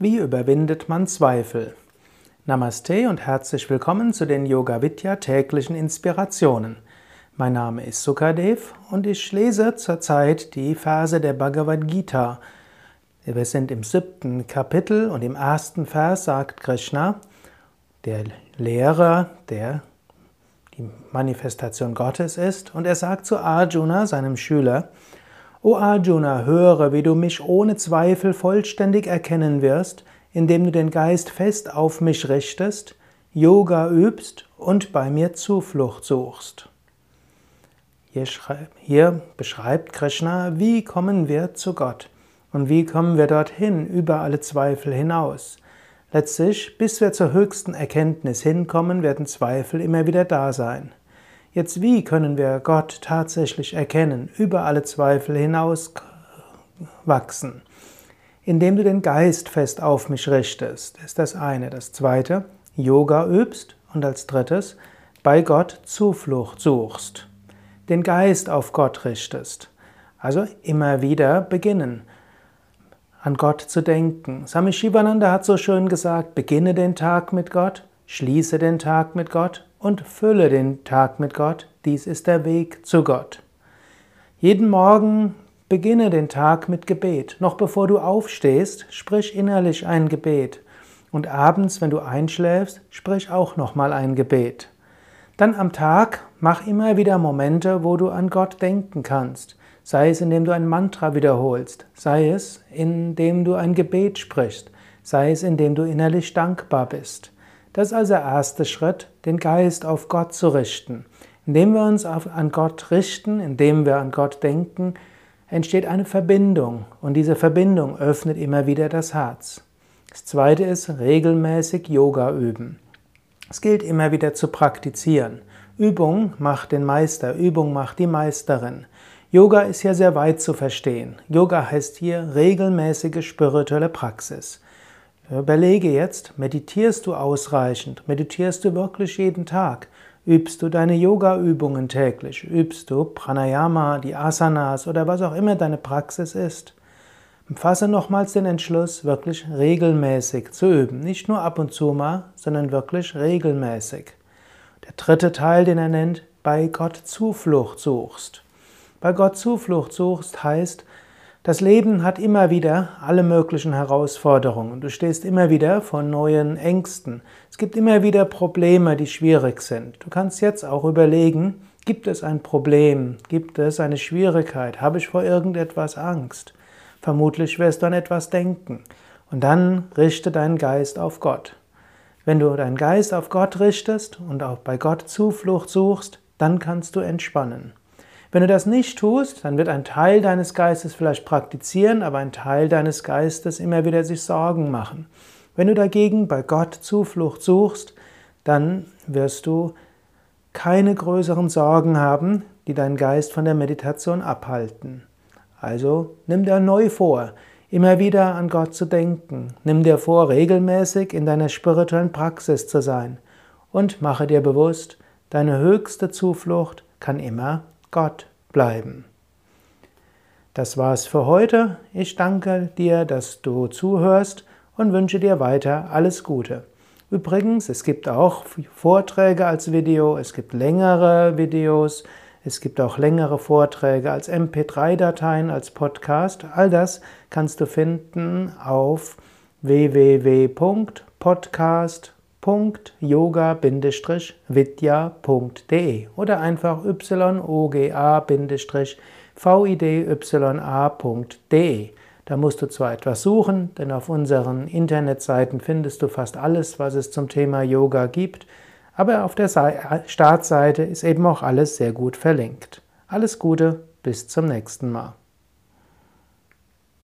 Wie überwindet man Zweifel? Namaste und herzlich willkommen zu den Yoga Vidya täglichen Inspirationen. Mein Name ist Sukadev und ich lese zurzeit die Verse der Bhagavad Gita. Wir sind im siebten Kapitel und im ersten Vers sagt Krishna, der Lehrer, der die Manifestation Gottes ist, und er sagt zu Arjuna, seinem Schüler, O Arjuna, höre, wie du mich ohne Zweifel vollständig erkennen wirst, indem du den Geist fest auf mich richtest, Yoga übst und bei mir Zuflucht suchst. Hier, hier, beschreibt Krishna, wie kommen wir zu Gott und wie kommen wir dorthin über alle Zweifel hinaus. Letztlich, bis wir zur höchsten Erkenntnis hinkommen, werden Zweifel immer wieder da sein. Jetzt, wie können wir Gott tatsächlich erkennen, über alle Zweifel hinaus wachsen? Indem du den Geist fest auf mich richtest, ist das eine. Das zweite, Yoga übst und als drittes, bei Gott Zuflucht suchst. Den Geist auf Gott richtest. Also immer wieder beginnen, an Gott zu denken. Swami Shivananda hat so schön gesagt, beginne den Tag mit Gott, schließe den Tag mit Gott und fülle den Tag mit Gott. Dies ist der Weg zu Gott. Jeden Morgen beginne den Tag mit Gebet. Noch bevor du aufstehst, sprich innerlich ein Gebet. Und abends, wenn du einschläfst, sprich auch nochmal ein Gebet. Dann am Tag mach immer wieder Momente, wo du an Gott denken kannst. Sei es, indem du ein Mantra wiederholst, sei es, indem du ein Gebet sprichst, sei es, indem du innerlich dankbar bist. Das ist also der erste Schritt, den Geist auf Gott zu richten. Indem wir uns an Gott richten, indem wir an Gott denken, entsteht eine Verbindung und diese Verbindung öffnet immer wieder das Herz. Das zweite ist regelmäßig Yoga üben. Es gilt immer wieder zu praktizieren. Übung macht den Meister, Übung macht die Meisterin. Yoga ist ja sehr weit zu verstehen. Yoga heißt hier regelmäßige spirituelle Praxis. Überlege jetzt, meditierst du ausreichend? Meditierst du wirklich jeden Tag? Übst du deine Yoga-Übungen täglich? Übst du Pranayama, die Asanas oder was auch immer deine Praxis ist? Fasse nochmals den Entschluss, wirklich regelmäßig zu üben. Nicht nur ab und zu mal, sondern wirklich regelmäßig. Der dritte Teil, den er nennt, bei Gott Zuflucht suchst. Bei Gott Zuflucht suchst heißt, das Leben hat immer wieder alle möglichen Herausforderungen. Du stehst immer wieder vor neuen Ängsten. Es gibt immer wieder Probleme, die schwierig sind. Du kannst jetzt auch überlegen, gibt es ein Problem? Gibt es eine Schwierigkeit? Habe ich vor irgendetwas Angst? Vermutlich wirst du an etwas denken. Und dann richte deinen Geist auf Gott. Wenn du deinen Geist auf Gott richtest und auch bei Gott Zuflucht suchst, dann kannst du entspannen. Wenn du das nicht tust, dann wird ein Teil deines Geistes vielleicht praktizieren, aber ein Teil deines Geistes immer wieder sich Sorgen machen. Wenn du dagegen bei Gott Zuflucht suchst, dann wirst du keine größeren Sorgen haben, die deinen Geist von der Meditation abhalten. Also nimm dir neu vor, immer wieder an Gott zu denken. Nimm dir vor, regelmäßig in deiner spirituellen Praxis zu sein. Und mache dir bewusst, deine höchste Zuflucht kann immer Gott bleiben. Das war's für heute. Ich danke dir, dass du zuhörst und wünsche dir weiter alles Gute. Übrigens, es gibt auch Vorträge als Video, es gibt längere Videos, es gibt auch längere Vorträge als MP3-Dateien, als Podcast. All das kannst du finden auf www.podcast.com yoga-vidya.de oder einfach yoga-vidya.de. Da musst du zwar etwas suchen, denn auf unseren Internetseiten findest du fast alles, was es zum Thema Yoga gibt, aber auf der Startseite ist eben auch alles sehr gut verlinkt. Alles Gute, bis zum nächsten Mal.